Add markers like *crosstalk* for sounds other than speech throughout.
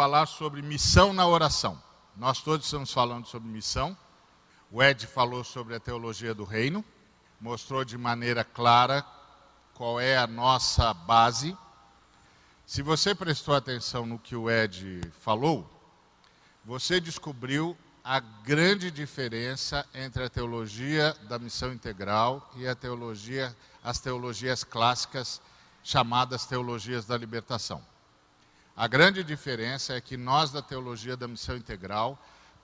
falar sobre missão na oração. Nós todos estamos falando sobre missão. O Ed falou sobre a teologia do reino, mostrou de maneira clara qual é a nossa base. Se você prestou atenção no que o Ed falou, você descobriu a grande diferença entre a teologia da missão integral e a teologia, as teologias clássicas chamadas teologias da libertação. A grande diferença é que nós da teologia da missão integral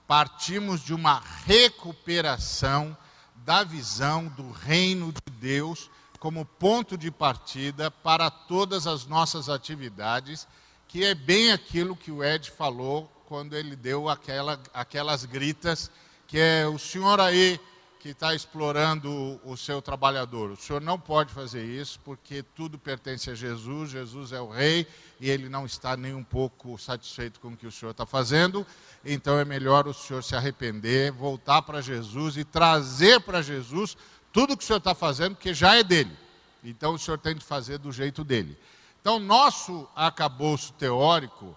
partimos de uma recuperação da visão do reino de Deus como ponto de partida para todas as nossas atividades, que é bem aquilo que o Ed falou quando ele deu aquela, aquelas gritas, que é o senhor aí que está explorando o seu trabalhador. O senhor não pode fazer isso, porque tudo pertence a Jesus, Jesus é o rei, e ele não está nem um pouco satisfeito com o que o senhor está fazendo, então é melhor o senhor se arrepender, voltar para Jesus e trazer para Jesus tudo que o senhor está fazendo, porque já é dele. Então o senhor tem de fazer do jeito dele. Então, nosso acabouço teórico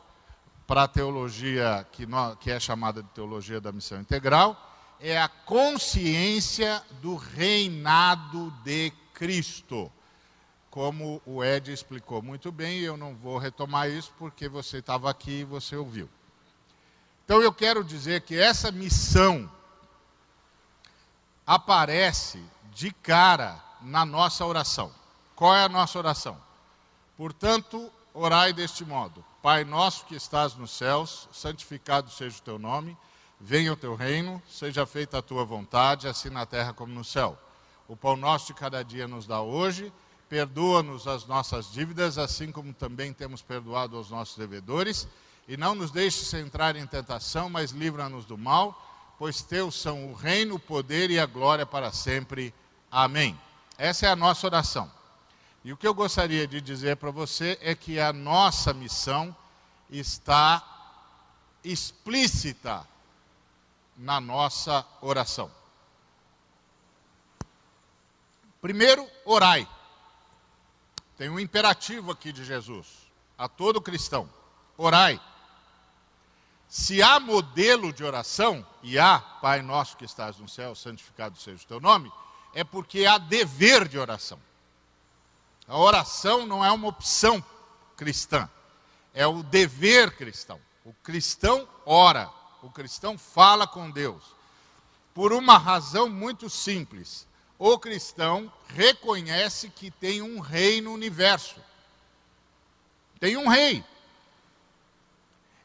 para a teologia que, nós, que é chamada de teologia da missão integral é a consciência do reinado de Cristo. Como o Ed explicou muito bem, eu não vou retomar isso porque você estava aqui e você ouviu. Então eu quero dizer que essa missão aparece de cara na nossa oração. Qual é a nossa oração? Portanto, orai deste modo: Pai nosso que estás nos céus, santificado seja o teu nome Venha o teu reino, seja feita a tua vontade, assim na terra como no céu. O pão nosso de cada dia nos dá hoje, perdoa-nos as nossas dívidas, assim como também temos perdoado aos nossos devedores, e não nos deixes entrar em tentação, mas livra-nos do mal, pois teus são o reino, o poder e a glória para sempre. Amém. Essa é a nossa oração. E o que eu gostaria de dizer para você é que a nossa missão está explícita na nossa oração. Primeiro, orai. Tem um imperativo aqui de Jesus a todo cristão: orai. Se há modelo de oração, e há, Pai nosso que estás no céu, santificado seja o teu nome, é porque há dever de oração. A oração não é uma opção cristã, é o dever cristão. O cristão ora. O cristão fala com Deus por uma razão muito simples. O cristão reconhece que tem um rei no universo. Tem um rei.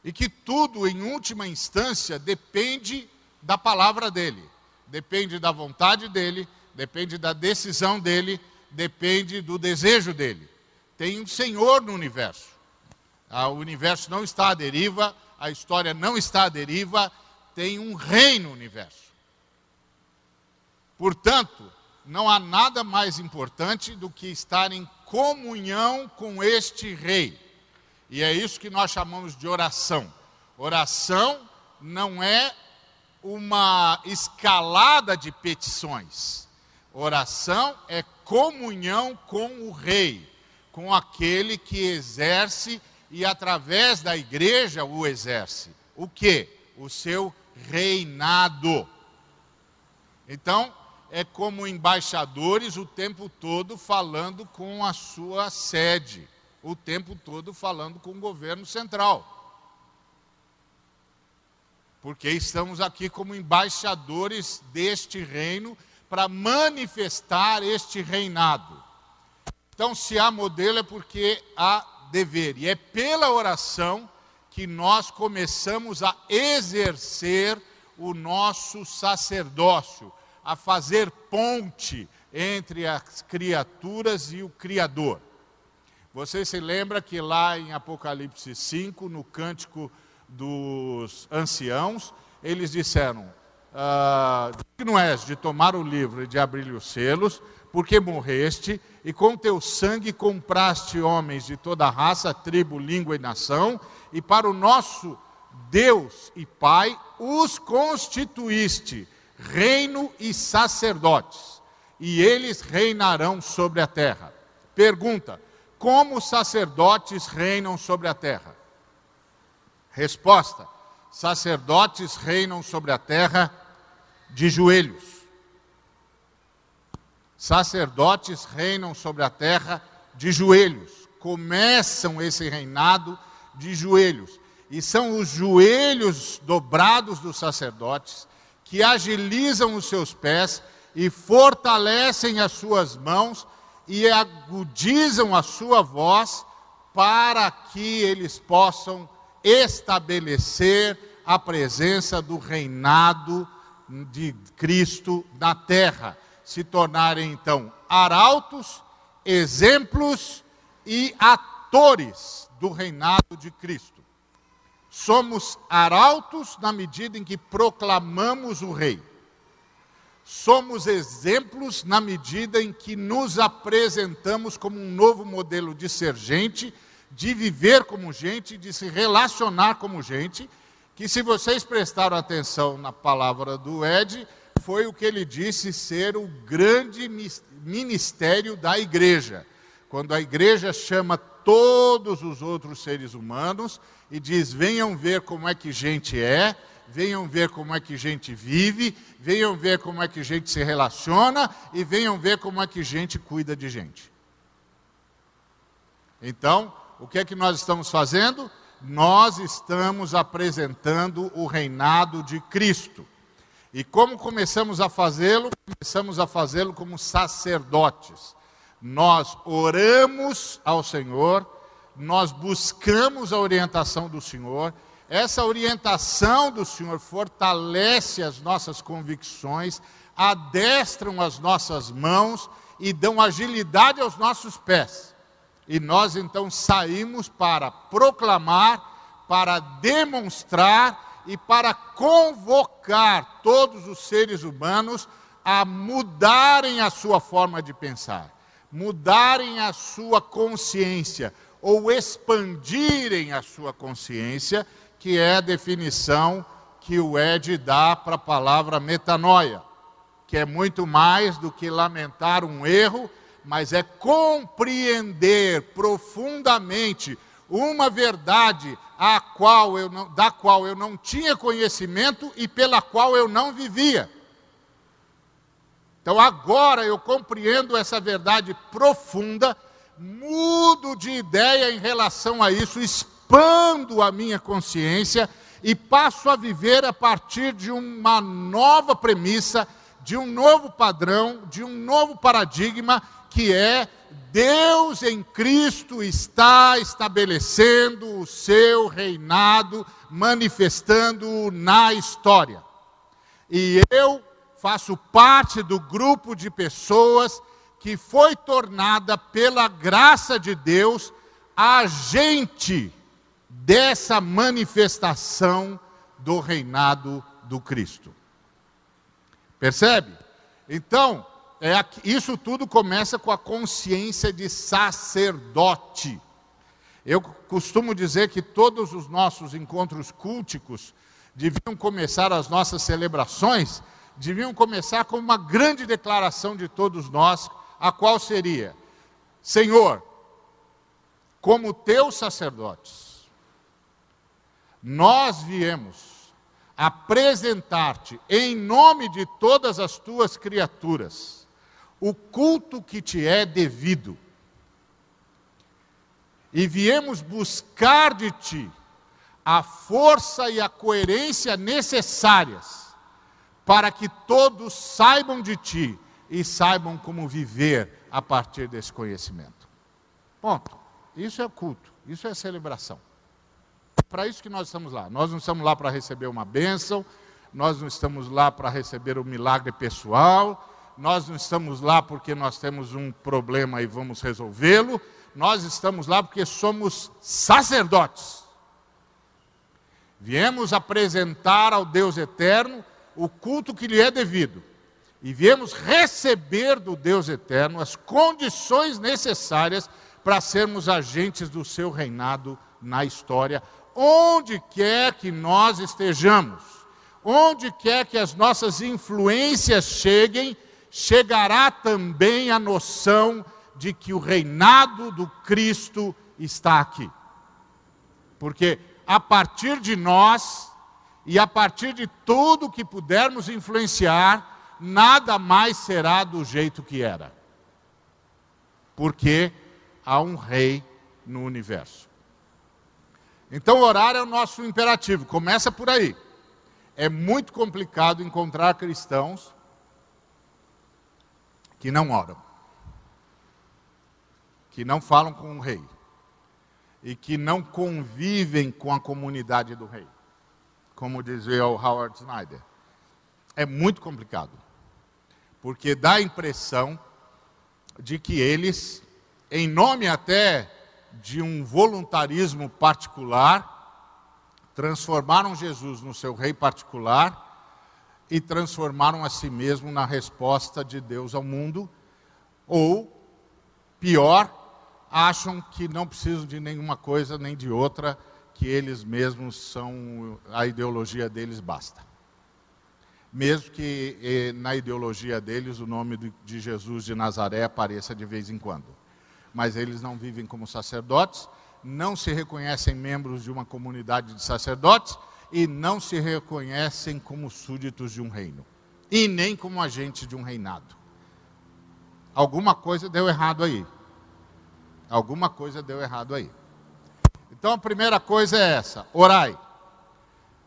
E que tudo, em última instância, depende da palavra dele, depende da vontade dele, depende da decisão dele, depende do desejo dele. Tem um Senhor no universo. Ah, o universo não está à deriva, a história não está à deriva, tem um rei no universo. Portanto, não há nada mais importante do que estar em comunhão com este rei. E é isso que nós chamamos de oração. Oração não é uma escalada de petições. Oração é comunhão com o rei, com aquele que exerce e através da igreja o exerce. O que? O seu reinado. Então, é como embaixadores o tempo todo falando com a sua sede, o tempo todo falando com o governo central. Porque estamos aqui como embaixadores deste reino para manifestar este reinado. Então, se há modelo é porque há dever. E é pela oração que nós começamos a exercer o nosso sacerdócio, a fazer ponte entre as criaturas e o Criador. Você se lembra que lá em Apocalipse 5, no cântico dos anciãos, eles disseram: ah, Digno és de tomar o livro e de abrir os selos, porque morreste e com teu sangue compraste homens de toda raça, tribo, língua e nação, e para o nosso Deus e Pai os constituíste reino e sacerdotes, e eles reinarão sobre a terra. Pergunta: como sacerdotes reinam sobre a terra? Resposta: sacerdotes reinam sobre a terra de joelhos. Sacerdotes reinam sobre a terra de joelhos. Começam esse reinado de joelhos. E são os joelhos dobrados dos sacerdotes que agilizam os seus pés e fortalecem as suas mãos e agudizam a sua voz para que eles possam estabelecer a presença do reinado de Cristo na terra, se tornarem então arautos, exemplos e atores do reinado de Cristo. Somos arautos na medida em que proclamamos o Rei. Somos exemplos na medida em que nos apresentamos como um novo modelo de ser gente, de viver como gente, de se relacionar como gente. Que, se vocês prestaram atenção na palavra do Ed, foi o que ele disse ser o grande ministério da igreja. Quando a igreja chama todos os outros seres humanos e diz: venham ver como é que gente é, venham ver como é que gente vive, venham ver como é que gente se relaciona e venham ver como é que gente cuida de gente. Então, o que é que nós estamos fazendo? Nós estamos apresentando o reinado de Cristo. E como começamos a fazê-lo? Começamos a fazê-lo como sacerdotes nós oramos ao Senhor, nós buscamos a orientação do Senhor, essa orientação do Senhor fortalece as nossas convicções, adestram as nossas mãos e dão agilidade aos nossos pés. E nós então saímos para proclamar, para demonstrar e para convocar todos os seres humanos a mudarem a sua forma de pensar mudarem a sua consciência ou expandirem a sua consciência, que é a definição que o Ed dá para a palavra metanoia, que é muito mais do que lamentar um erro, mas é compreender profundamente uma verdade a qual eu não, da qual eu não tinha conhecimento e pela qual eu não vivia. Então agora eu compreendo essa verdade profunda, mudo de ideia em relação a isso, expando a minha consciência e passo a viver a partir de uma nova premissa, de um novo padrão, de um novo paradigma, que é Deus em Cristo está estabelecendo o seu reinado, manifestando-o na história. E eu faço parte do grupo de pessoas que foi tornada pela graça de Deus agente dessa manifestação do reinado do Cristo. Percebe? Então, é, isso tudo começa com a consciência de sacerdote. Eu costumo dizer que todos os nossos encontros culticos deviam começar as nossas celebrações deviam começar com uma grande declaração de todos nós, a qual seria: Senhor, como teus sacerdotes, nós viemos apresentar-te, em nome de todas as tuas criaturas, o culto que te é devido. E viemos buscar de ti a força e a coerência necessárias para que todos saibam de ti e saibam como viver a partir desse conhecimento. Ponto. Isso é culto, isso é celebração. Para isso que nós estamos lá. Nós não estamos lá para receber uma bênção, nós não estamos lá para receber um milagre pessoal, nós não estamos lá porque nós temos um problema e vamos resolvê-lo, nós estamos lá porque somos sacerdotes. Viemos apresentar ao Deus eterno o culto que lhe é devido. E viemos receber do Deus eterno as condições necessárias para sermos agentes do seu reinado na história, onde quer que nós estejamos, onde quer que as nossas influências cheguem, chegará também a noção de que o reinado do Cristo está aqui. Porque a partir de nós e a partir de tudo que pudermos influenciar, nada mais será do jeito que era. Porque há um rei no universo. Então, orar é o nosso imperativo, começa por aí. É muito complicado encontrar cristãos que não oram, que não falam com o rei e que não convivem com a comunidade do rei, como dizia o Howard Snyder. É muito complicado, porque dá a impressão de que eles, em nome até de um voluntarismo particular, transformaram Jesus no seu rei particular e transformaram a si mesmo na resposta de Deus ao mundo, ou, pior, acham que não precisam de nenhuma coisa nem de outra, que eles mesmos são, a ideologia deles basta. Mesmo que eh, na ideologia deles o nome de Jesus de Nazaré apareça de vez em quando mas eles não vivem como sacerdotes, não se reconhecem membros de uma comunidade de sacerdotes e não se reconhecem como súditos de um reino, e nem como agentes de um reinado. Alguma coisa deu errado aí. Alguma coisa deu errado aí. Então a primeira coisa é essa: orai.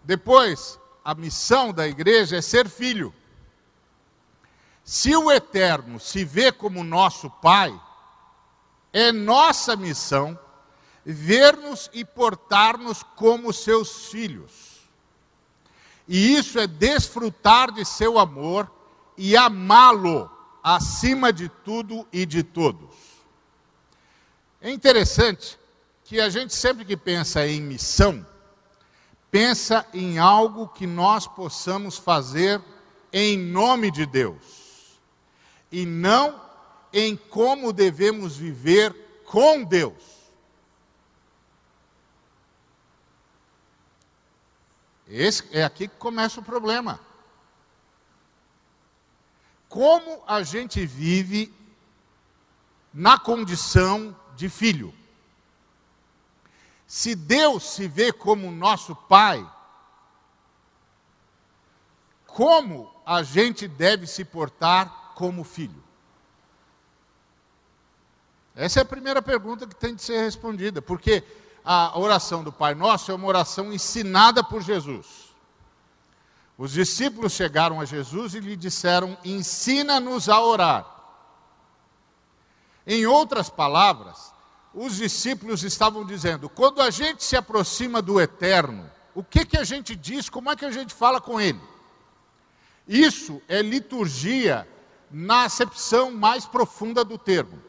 Depois, a missão da igreja é ser filho. Se o Eterno se vê como nosso Pai, é nossa missão ver-nos e portar-nos como seus filhos. E isso é desfrutar de seu amor e amá-lo acima de tudo e de todos. É interessante que a gente sempre que pensa em missão, pensa em algo que nós possamos fazer em nome de Deus, e não em como devemos viver com Deus. Esse é aqui que começa o problema. Como a gente vive na condição de filho? Se Deus se vê como nosso Pai, como a gente deve se portar como filho? Essa é a primeira pergunta que tem de ser respondida, porque a oração do Pai Nosso é uma oração ensinada por Jesus. Os discípulos chegaram a Jesus e lhe disseram: Ensina-nos a orar. Em outras palavras, os discípulos estavam dizendo: quando a gente se aproxima do eterno, o que, que a gente diz, como é que a gente fala com ele? Isso é liturgia na acepção mais profunda do termo.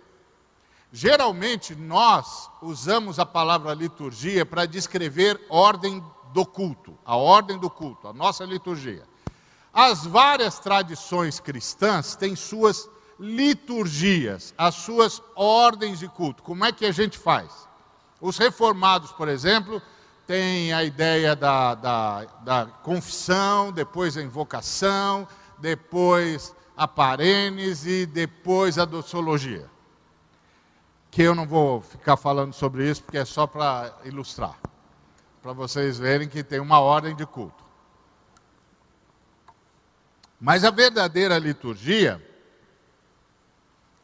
Geralmente nós usamos a palavra liturgia para descrever ordem do culto, a ordem do culto, a nossa liturgia. As várias tradições cristãs têm suas liturgias, as suas ordens de culto. Como é que a gente faz? Os reformados, por exemplo, têm a ideia da, da, da confissão, depois a invocação, depois a parênese, depois a doxologia que eu não vou ficar falando sobre isso, porque é só para ilustrar, para vocês verem que tem uma ordem de culto. Mas a verdadeira liturgia,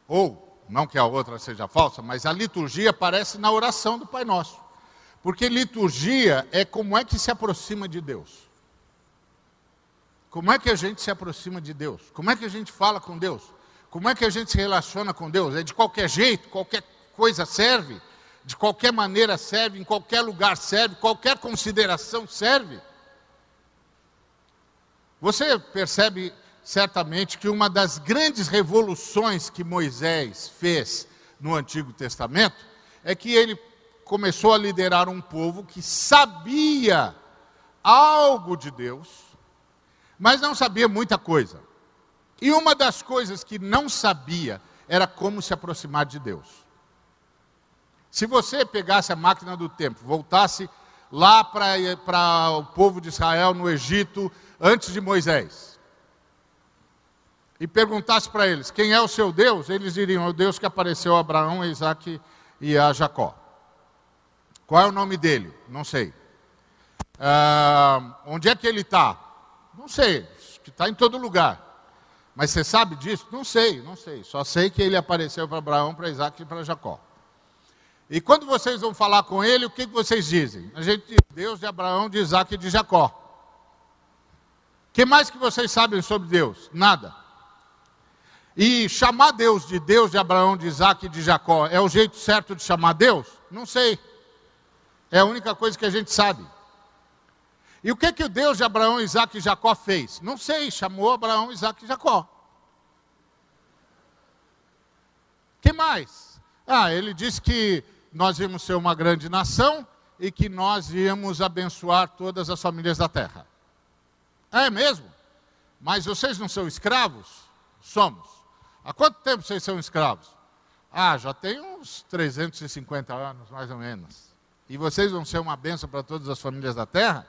ou não que a outra seja falsa, mas a liturgia aparece na oração do Pai Nosso. Porque liturgia é como é que se aproxima de Deus. Como é que a gente se aproxima de Deus? Como é que a gente fala com Deus? Como é que a gente se relaciona com Deus? É de qualquer jeito, qualquer coisa serve, de qualquer maneira serve, em qualquer lugar serve, qualquer consideração serve. Você percebe certamente que uma das grandes revoluções que Moisés fez no Antigo Testamento é que ele começou a liderar um povo que sabia algo de Deus, mas não sabia muita coisa. E uma das coisas que não sabia era como se aproximar de Deus. Se você pegasse a máquina do tempo, voltasse lá para o povo de Israel no Egito, antes de Moisés, e perguntasse para eles quem é o seu Deus, eles diriam: é o Deus que apareceu a Abraão, a Isaac e a Jacó. Qual é o nome dele? Não sei. Ah, onde é que ele está? Não sei, está em todo lugar. Mas você sabe disso? Não sei, não sei. Só sei que ele apareceu para Abraão, para Isaac e para Jacó. E quando vocês vão falar com ele, o que, vocês dizem? A gente diz Deus de Abraão, de Isaac e de Jacó. O que mais que vocês sabem sobre Deus? Nada. E chamar Deus de Deus de Abraão, de Isaac e de Jacó é o jeito certo de chamar Deus? Não sei. É a única coisa que a gente sabe. E o que que o Deus de Abraão, Isaac e Jacó fez? Não sei, chamou Abraão, Isaac e Jacó. que mais? Ah, ele disse que nós íamos ser uma grande nação e que nós íamos abençoar todas as famílias da terra. É mesmo? Mas vocês não são escravos? Somos. Há quanto tempo vocês são escravos? Ah, já tem uns 350 anos, mais ou menos. E vocês vão ser uma bênção para todas as famílias da terra?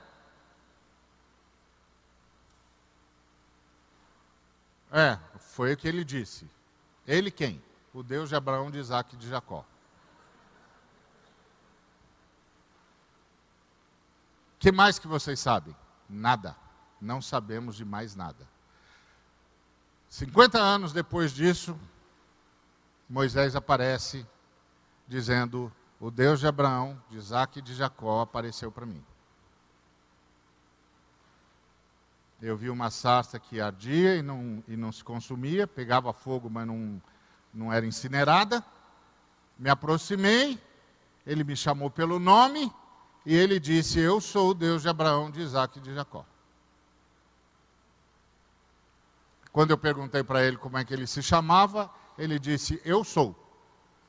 É, foi o que ele disse. Ele quem? O Deus de Abraão, de Isaac e de Jacó. Que mais que vocês sabem? Nada. Não sabemos de mais nada. 50 anos depois disso, Moisés aparece dizendo: O Deus de Abraão, de Isaac e de Jacó apareceu para mim. Eu vi uma sarça que ardia e não, e não se consumia, pegava fogo, mas não, não era incinerada. Me aproximei, ele me chamou pelo nome e ele disse: Eu sou o Deus de Abraão, de Isaac e de Jacó. Quando eu perguntei para ele como é que ele se chamava, ele disse: Eu sou.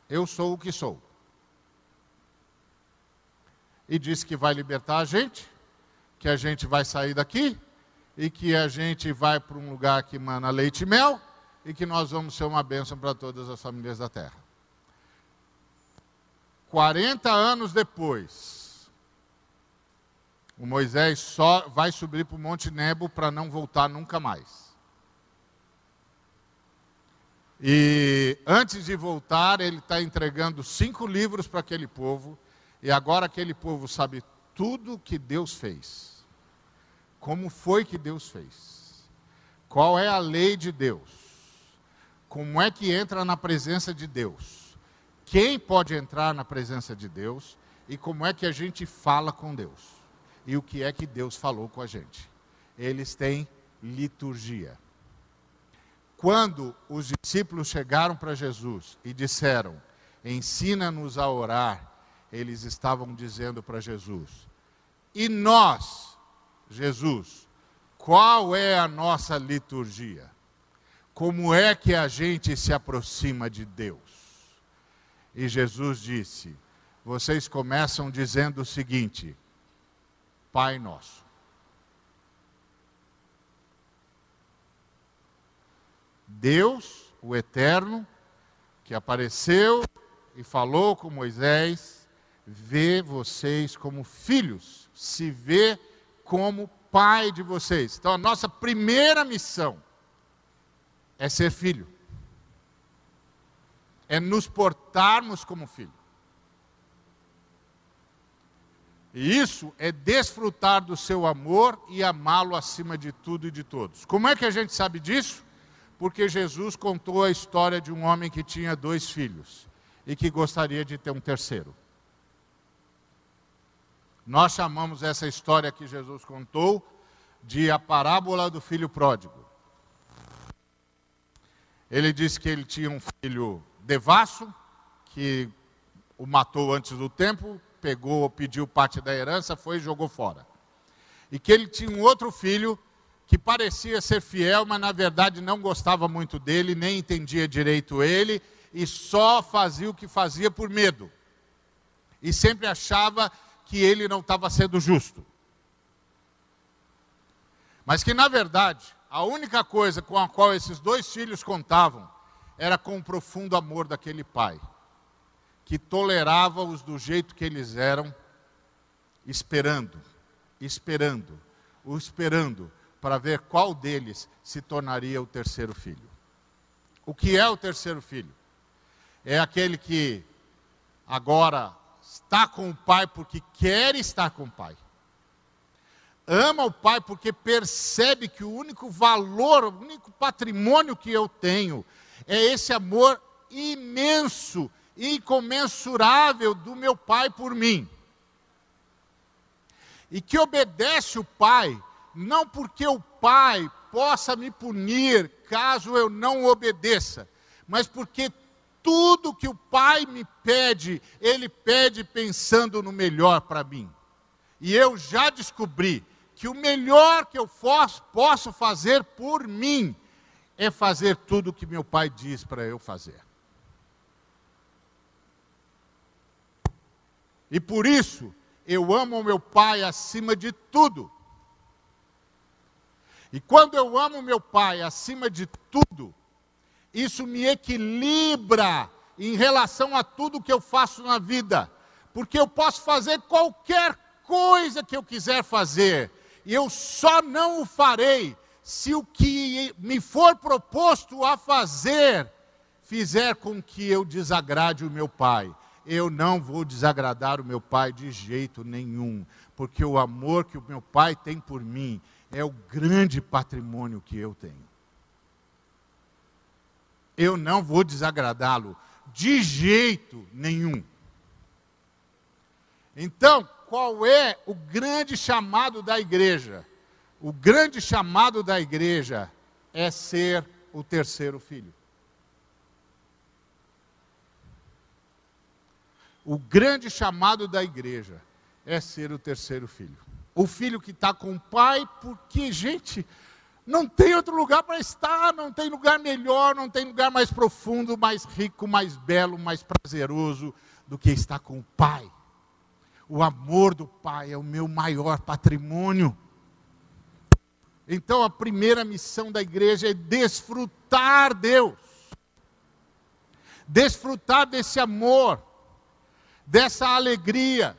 Eu sou o que sou. E disse que vai libertar a gente, que a gente vai sair daqui e que a gente vai para um lugar que mana leite e mel e que nós vamos ser uma bênção para todas as famílias da terra. 40 anos depois, o Moisés só vai subir para o Monte Nebo para não voltar nunca mais. E antes de voltar, ele está entregando cinco livros para aquele povo, e agora aquele povo sabe tudo que Deus fez. Como foi que Deus fez? Qual é a lei de Deus? Como é que entra na presença de Deus? Quem pode entrar na presença de Deus? E como é que a gente fala com Deus? E o que é que Deus falou com a gente. Eles têm liturgia. Quando os discípulos chegaram para Jesus e disseram: Ensina-nos a orar, eles estavam dizendo para Jesus: E nós, Jesus, qual é a nossa liturgia? Como é que a gente se aproxima de Deus? E Jesus disse: Vocês começam dizendo o seguinte: Pai Nosso. Deus, o Eterno, que apareceu e falou com Moisés, vê vocês como filhos, se vê como pai de vocês. Então a nossa primeira missão é ser filho, é nos portarmos como filho. E isso é desfrutar do seu amor e amá-lo acima de tudo e de todos. Como é que a gente sabe disso? Porque Jesus contou a história de um homem que tinha dois filhos e que gostaria de ter um terceiro. Nós chamamos essa história que Jesus contou de a parábola do filho pródigo. Ele disse que ele tinha um filho devasso, que o matou antes do tempo, pegou, pediu parte da herança, foi e jogou fora. E que ele tinha um outro filho que parecia ser fiel, mas na verdade não gostava muito dele, nem entendia direito ele, e só fazia o que fazia por medo. E sempre achava que ele não estava sendo justo. Mas que na verdade, a única coisa com a qual esses dois filhos contavam era com o profundo amor daquele pai que tolerava-os do jeito que eles eram, esperando, esperando, o esperando para ver qual deles se tornaria o terceiro filho. O que é o terceiro filho? É aquele que agora está com o pai porque quer estar com o pai. ama o pai porque percebe que o único valor, o único patrimônio que eu tenho é esse amor imenso, incomensurável do meu pai por mim. E que obedece o pai, não porque o pai possa me punir caso eu não obedeça, mas porque tudo que o pai me pede, ele pede pensando no melhor para mim. E eu já descobri que o melhor que eu posso fazer por mim é fazer tudo o que meu pai diz para eu fazer. E por isso, eu amo o meu pai acima de tudo. E quando eu amo meu pai acima de tudo, isso me equilibra em relação a tudo que eu faço na vida. Porque eu posso fazer qualquer coisa que eu quiser fazer, e eu só não o farei se o que me for proposto a fazer fizer com que eu desagrade o meu pai. Eu não vou desagradar o meu pai de jeito nenhum, porque o amor que o meu pai tem por mim é o grande patrimônio que eu tenho. Eu não vou desagradá-lo de jeito nenhum. Então, qual é o grande chamado da igreja? O grande chamado da igreja é ser o terceiro filho. O grande chamado da igreja é ser o terceiro filho o filho que está com o pai, porque, gente, não tem outro lugar para estar, não tem lugar melhor, não tem lugar mais profundo, mais rico, mais belo, mais prazeroso do que estar com o pai. O amor do pai é o meu maior patrimônio. Então a primeira missão da igreja é desfrutar Deus, desfrutar desse amor, dessa alegria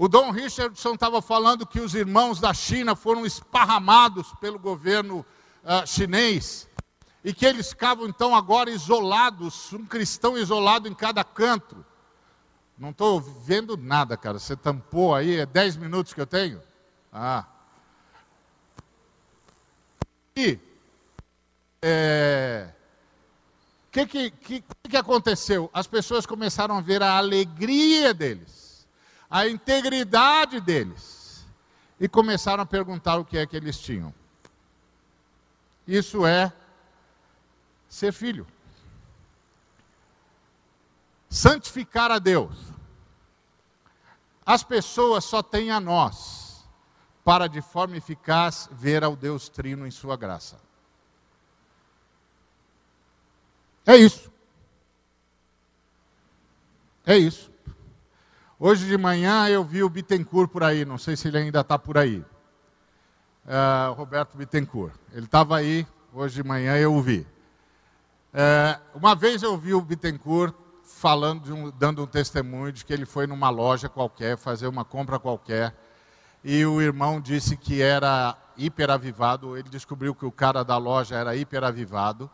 O Dom Richardson estava falando que os irmãos da China foram esparramados pelo governo uh, chinês e que eles ficavam então agora isolados, um cristão isolado em cada canto. Não estou vendo nada, cara. Você tampou aí, é 10 minutos que eu tenho? Ah. E é, que, que, que, que aconteceu? As pessoas começaram a ver a alegria deles a integridade deles e começaram a perguntar o que é que eles tinham. Isso é ser filho. Santificar a Deus. As pessoas só têm a nós para de forma eficaz ver ao Deus Trino em sua graça. É isso. É isso. Hoje de manhã eu vi o Bittencourt por aí, não sei se ele ainda está por aí. Uh, Roberto Bittencourt. Ele estava aí, hoje de manhã eu o vi. Uh, uma vez eu vi o Bittencourt falando, um, dando um testemunho de que ele foi numa loja qualquer, fazer uma compra qualquer, e o irmão disse que era hiperavivado, ele descobriu que o cara da loja era hiperavivado,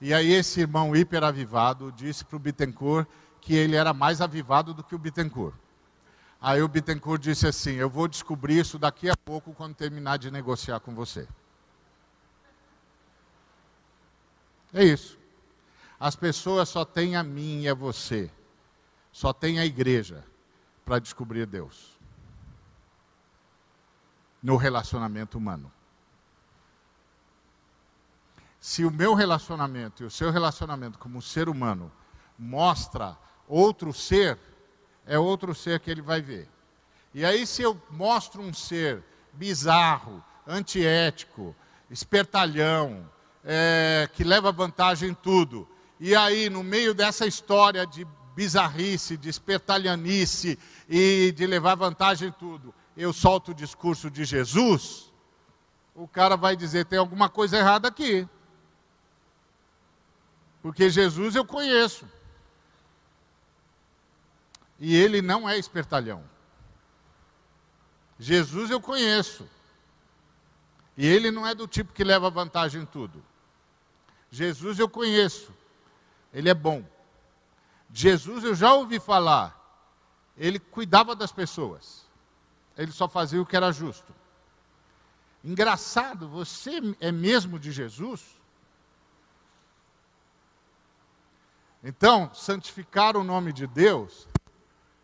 e aí esse irmão hiperavivado disse para o Bittencourt que ele era mais avivado do que o Bittencourt. Aí o Bittencourt disse assim: Eu vou descobrir isso daqui a pouco quando terminar de negociar com você. É isso. As pessoas só têm a mim e a você, só tem a igreja para descobrir Deus no relacionamento humano. Se o meu relacionamento e o seu relacionamento como ser humano mostra outro ser, é outro ser que ele vai ver. E aí, se eu mostro um ser bizarro, antiético, espertalhão, é, que leva vantagem em tudo, e aí, no meio dessa história de bizarrice, de espertalhanice e de levar vantagem em tudo, eu solto o discurso de Jesus, o cara vai dizer: tem alguma coisa errada aqui. Porque Jesus eu conheço. E ele não é espertalhão. Jesus eu conheço. E ele não é do tipo que leva vantagem em tudo. Jesus eu conheço. Ele é bom. Jesus eu já ouvi falar. Ele cuidava das pessoas. ele só fazia o que era justo. Engraçado, você é mesmo de Jesus? Então, santificar o nome de Deus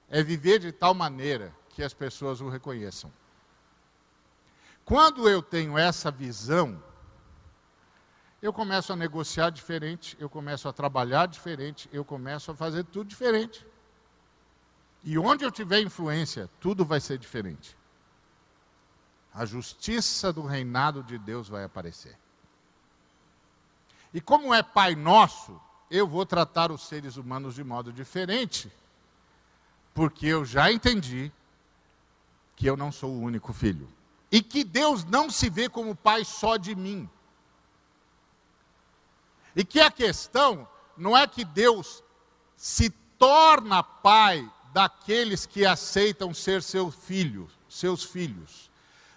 é viver de tal maneira que as pessoas o reconheçam. Quando eu tenho essa visão, eu começo a negociar diferente, eu começo a trabalhar diferente, eu começo a fazer tudo diferente. E onde eu tiver influência, tudo vai ser diferente. A justiça do reinado de Deus vai aparecer. E como é Pai Nosso, eu vou tratar os seres humanos de modo diferente, porque eu já entendi que eu não sou o único filho. E que Deus não se vê como pai só de mim. E que a questão não é que Deus se torna pai daqueles que aceitam ser seu filho, seus filhos.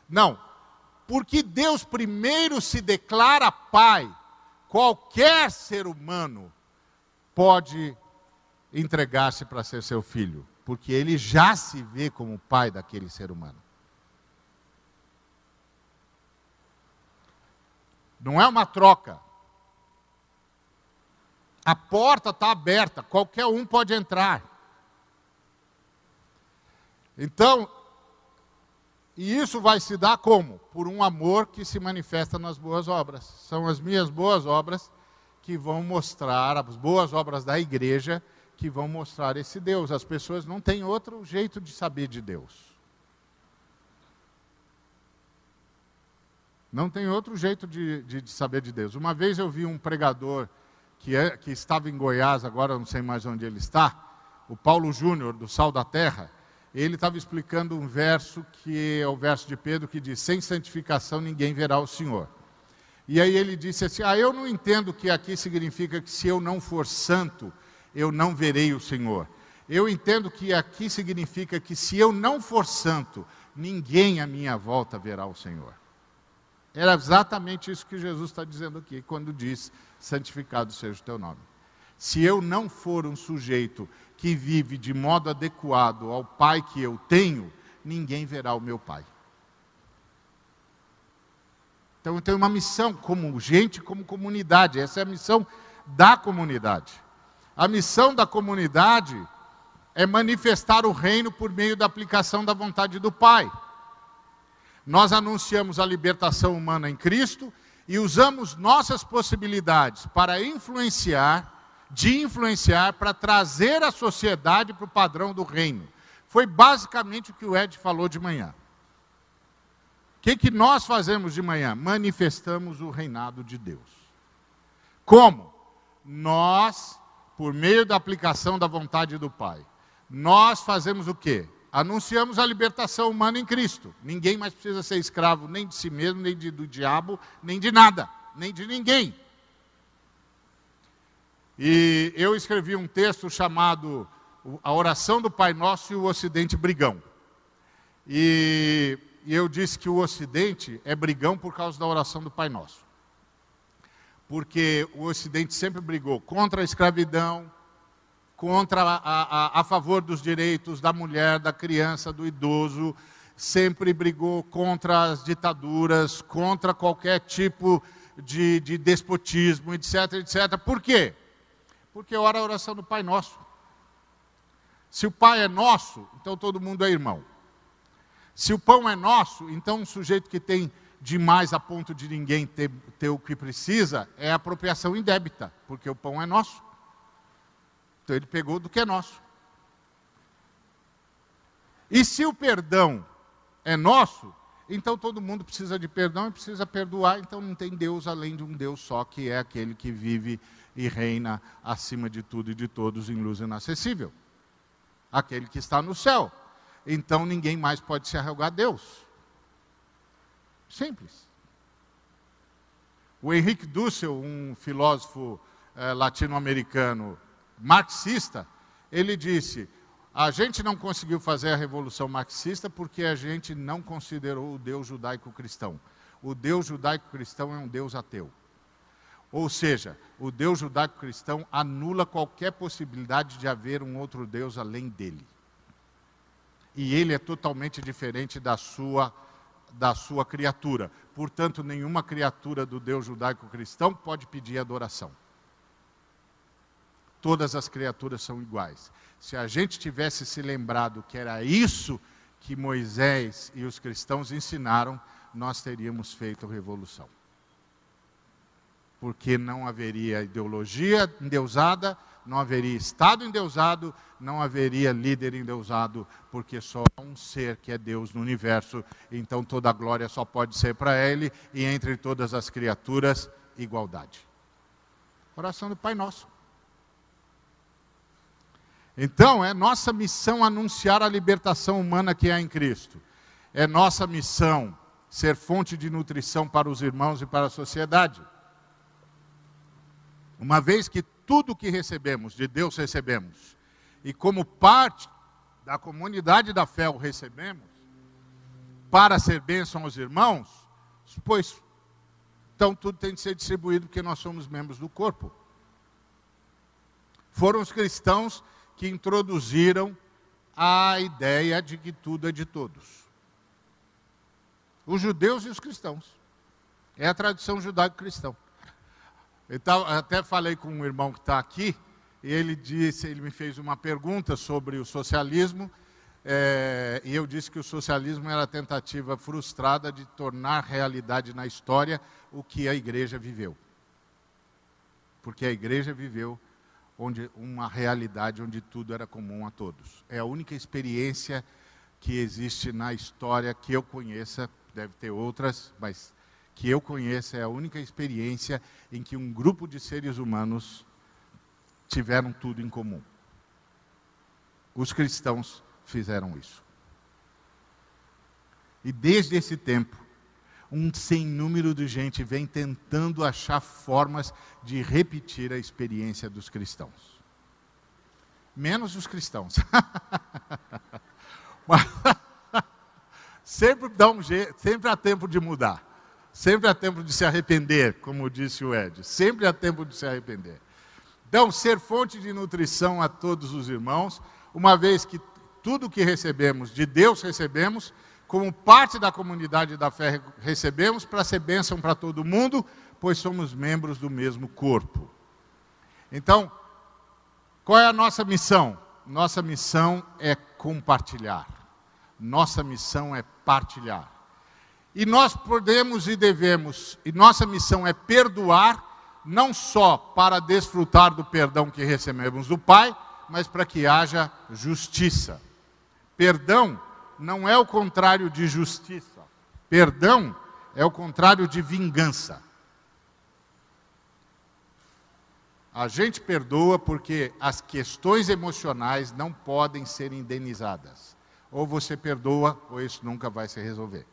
Não. Porque Deus primeiro se declara pai, qualquer ser humano pode entregar-se para ser seu filho, porque ele já se vê como pai daquele ser humano. Não é uma troca. A porta está aberta, qualquer um pode entrar. Então, e isso vai se dar como? Por um amor que se manifesta nas boas obras. São as minhas boas obras que vão mostrar, as boas obras da igreja, que vão mostrar esse Deus. As pessoas não têm outro jeito de saber de Deus. Não tem outro jeito de, de, de saber de Deus. Uma vez eu vi um pregador que, é, que estava em Goiás, agora não sei mais onde ele está, o Paulo Júnior, do Sal da Terra, ele estava explicando um verso que é o verso de Pedro que diz: Sem santificação ninguém verá o Senhor. E aí ele disse assim: Ah, eu não entendo que aqui significa que se eu não for santo, eu não verei o Senhor. Eu entendo que aqui significa que se eu não for santo, ninguém à minha volta verá o Senhor. Era exatamente isso que Jesus está dizendo aqui, quando diz: santificado seja o teu nome. Se eu não for um sujeito que vive de modo adequado ao pai que eu tenho, ninguém verá o meu pai. Então eu tenho uma missão como gente, como comunidade. Essa é a missão da comunidade. A missão da comunidade é manifestar o reino por meio da aplicação da vontade do Pai. Nós anunciamos a libertação humana em Cristo e usamos nossas possibilidades para influenciar, de influenciar, para trazer a sociedade para o padrão do reino. Foi basicamente o que o Ed falou de manhã. O que, que nós fazemos de manhã? Manifestamos o reinado de Deus. Como? Nós, por meio da aplicação da vontade do Pai, nós fazemos o quê? anunciamos a libertação humana em Cristo. Ninguém mais precisa ser escravo nem de si mesmo, nem de, do diabo, nem de nada, nem de ninguém. E eu escrevi um texto chamado A Oração do Pai Nosso e o Ocidente Brigão. E, e eu disse que o Ocidente é brigão por causa da oração do Pai Nosso. Porque o Ocidente sempre brigou contra a escravidão, contra a, a, a favor dos direitos da mulher, da criança, do idoso, sempre brigou contra as ditaduras, contra qualquer tipo de, de despotismo, etc, etc. Por quê? Porque ora a oração do Pai Nosso. Se o Pai é nosso, então todo mundo é irmão. Se o pão é nosso, então um sujeito que tem demais a ponto de ninguém ter, ter o que precisa é apropriação indébita, porque o pão é nosso. Então ele pegou do que é nosso. E se o perdão é nosso, então todo mundo precisa de perdão e precisa perdoar, então não tem Deus além de um Deus só, que é aquele que vive e reina acima de tudo e de todos em luz inacessível. Aquele que está no céu. Então ninguém mais pode se arrogar a Deus. Simples. O Henrique Dussel, um filósofo eh, latino-americano marxista, ele disse: a gente não conseguiu fazer a revolução marxista porque a gente não considerou o Deus judaico-cristão. O Deus judaico-cristão é um Deus ateu. Ou seja, o Deus judaico-cristão anula qualquer possibilidade de haver um outro Deus além dele. E ele é totalmente diferente da sua da sua criatura. Portanto, nenhuma criatura do Deus judaico-cristão pode pedir adoração. Todas as criaturas são iguais. Se a gente tivesse se lembrado que era isso que Moisés e os cristãos ensinaram, nós teríamos feito revolução. Porque não haveria ideologia endeusada, não haveria Estado endeusado, não haveria líder endeusado, porque só há um ser que é Deus no universo, então toda a glória só pode ser para Ele, e entre todas as criaturas, igualdade. Oração do Pai Nosso. Então, é nossa missão anunciar a libertação humana que há em Cristo. É nossa missão ser fonte de nutrição para os irmãos e para a sociedade. Uma vez que tudo que recebemos, de Deus recebemos, e como parte da comunidade da fé o recebemos, para ser bênção aos irmãos, pois então tudo tem de ser distribuído porque nós somos membros do corpo. Foram os cristãos que introduziram a ideia de que tudo é de todos. Os judeus e os cristãos. É a tradição judaico-cristã. Até falei com um irmão que está aqui, e ele disse, ele me fez uma pergunta sobre o socialismo, é, e eu disse que o socialismo era a tentativa frustrada de tornar realidade na história o que a igreja viveu. Porque a igreja viveu onde uma realidade onde tudo era comum a todos. É a única experiência que existe na história que eu conheça, deve ter outras, mas que eu conheça é a única experiência em que um grupo de seres humanos tiveram tudo em comum. Os cristãos fizeram isso. E desde esse tempo, um sem número de gente vem tentando achar formas de repetir a experiência dos cristãos. Menos os cristãos. *laughs* *laughs* sempre dá um jeito, sempre há tempo de mudar. Sempre há tempo de se arrepender, como disse o Ed. Sempre há tempo de se arrepender. Então, ser fonte de nutrição a todos os irmãos, uma vez que tudo que recebemos, de Deus recebemos, como parte da comunidade da fé recebemos para ser bênção para todo mundo, pois somos membros do mesmo corpo. Então, qual é a nossa missão? Nossa missão é compartilhar. Nossa missão é partilhar. E nós podemos e devemos, e nossa missão é perdoar, não só para desfrutar do perdão que recebemos do Pai, mas para que haja justiça. Perdão não é o contrário de justiça. Perdão é o contrário de vingança. A gente perdoa porque as questões emocionais não podem ser indenizadas. Ou você perdoa, ou isso nunca vai se resolver.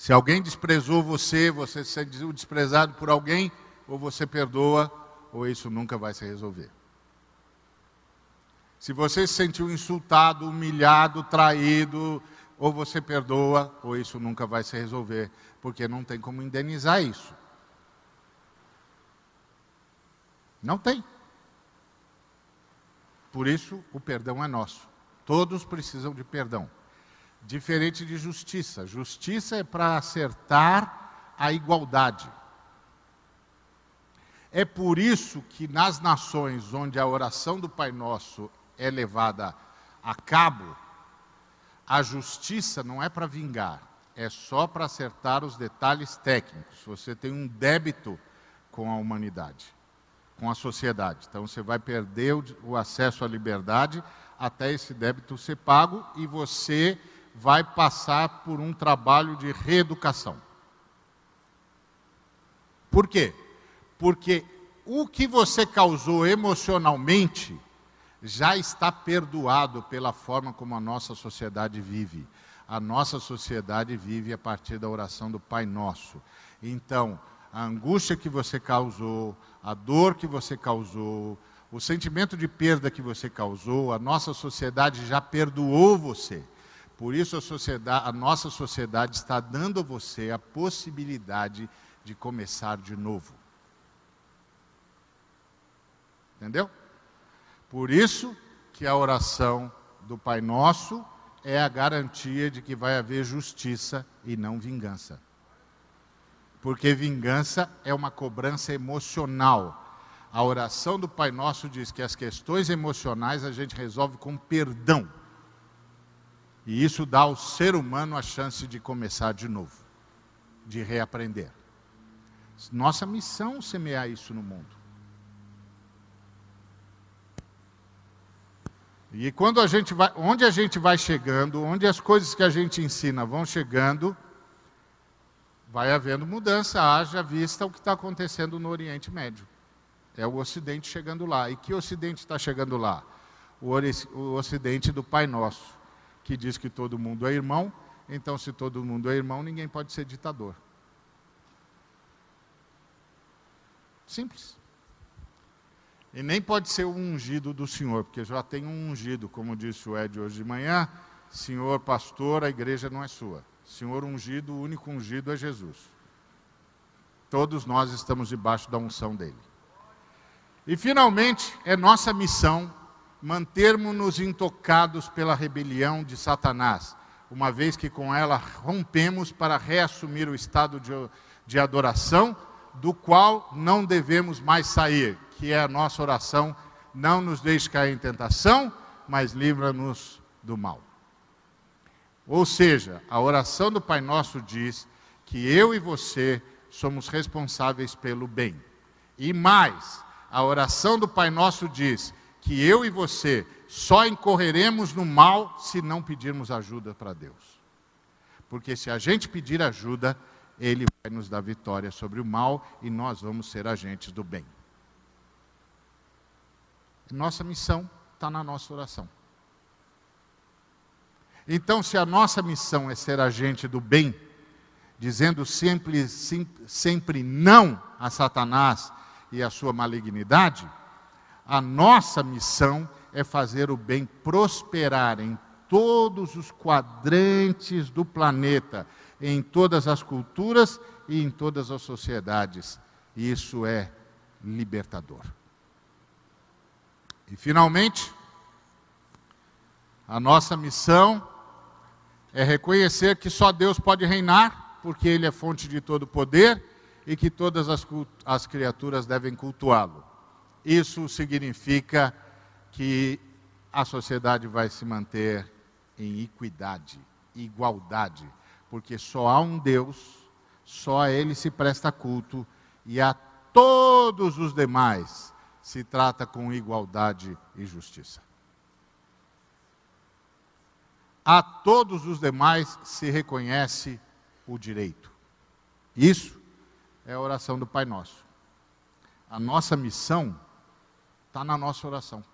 Se alguém desprezou você, você se sentiu desprezado por alguém, ou você perdoa, ou isso nunca vai se resolver. Se você se sentiu insultado, humilhado, traído, ou você perdoa, ou isso nunca vai se resolver, porque não tem como indenizar isso. Não tem. Por isso, o perdão é nosso. Todos precisam de perdão. Diferente de justiça. Justiça é para acertar a igualdade. É por isso que nas nações onde a oração do Pai Nosso é levada a cabo, a justiça não é para vingar, é só para acertar os detalhes técnicos. Você tem um débito com a humanidade, com a sociedade. Então você vai perder o acesso à liberdade até esse débito ser pago e você vai passar por um trabalho de reeducação. Por quê? Porque o que você causou emocionalmente já está perdoado pela forma como a nossa sociedade vive. A nossa sociedade vive a partir da oração do Pai Nosso. Então, a angústia que você causou, a dor que você causou, o sentimento de perda que você causou, a nossa sociedade já perdoou você. Por isso a, a nossa sociedade está dando a você a possibilidade de começar de novo. Entendeu? Por isso que a oração do Pai Nosso é a garantia de que vai haver justiça e não vingança. Porque vingança é uma cobrança emocional. A oração do Pai Nosso diz que as questões emocionais a gente resolve com perdão. E isso dá ao ser humano a chance de começar de novo, de reaprender. Nossa missão é semear isso no mundo. E quando a gente vai, onde a gente vai chegando, onde as coisas que a gente ensina vão chegando, vai havendo mudança, haja vista o que está acontecendo no Oriente Médio. É o Ocidente chegando lá. E que Ocidente está chegando lá? O, o Ocidente do Pai Nosso, que diz que todo mundo é irmão, então se todo mundo é irmão, ninguém pode ser ditador. Simples. E nem pode ser o ungido do Senhor, porque já tem um ungido, como disse o Ed hoje de manhã. Senhor pastor, a igreja não é sua. Senhor ungido, o único ungido é Jesus. Todos nós estamos debaixo da unção dele. E finalmente, é nossa missão mantermos-nos intocados pela rebelião de Satanás, uma vez que com ela rompemos para reassumir o estado de, de adoração, do qual não devemos mais sair, que é a nossa oração, não nos deixe cair em tentação, mas livra-nos do mal. Ou seja, a oração do Pai Nosso diz que eu e você somos responsáveis pelo bem. E mais, a oração do Pai Nosso diz que eu e você só incorreremos no mal se não pedirmos ajuda para Deus. Porque se a gente pedir ajuda, Ele vai nos dar vitória sobre o mal e nós vamos ser agentes do bem. Nossa missão está na nossa oração. Então, se a nossa missão é ser agente do bem, dizendo sempre, sempre não a Satanás e a sua malignidade, a nossa missão é fazer o bem prosperar em todos os quadrantes do planeta, em todas as culturas e em todas as sociedades. Isso é libertador. E, finalmente, a nossa missão é reconhecer que só Deus pode reinar, porque Ele é fonte de todo poder e que todas as, as criaturas devem cultuá-lo. Isso significa que a sociedade vai se manter em equidade, igualdade, porque só há um Deus, só a Ele se presta culto e a todos os demais se trata com igualdade e justiça. A todos os demais se reconhece o direito. Isso é a oração do Pai Nosso. A nossa missão está na nossa oração.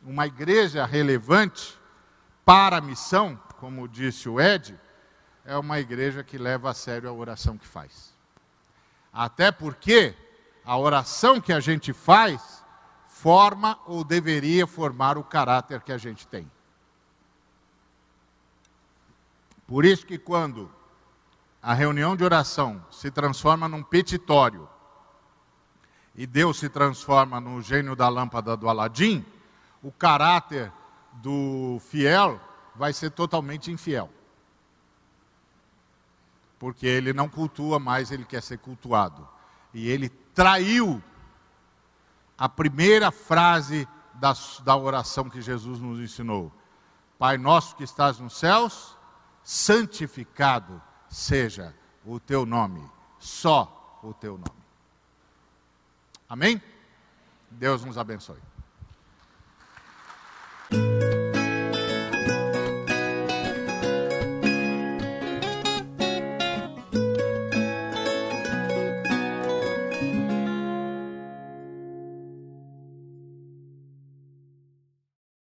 Uma igreja relevante para a missão, como disse o Ed, é uma igreja que leva a sério a oração que faz. Até porque a oração que a gente faz forma ou deveria formar o caráter que a gente tem. Por isso que quando a reunião de oração se transforma num petitório e Deus se transforma no gênio da lâmpada do Aladim, o caráter do fiel vai ser totalmente infiel. Porque ele não cultua mais, ele quer ser cultuado. E ele traiu a primeira frase da, da oração que Jesus nos ensinou: Pai nosso que estás nos céus, santificado seja o teu nome, só o teu nome. Amém? Deus nos abençoe.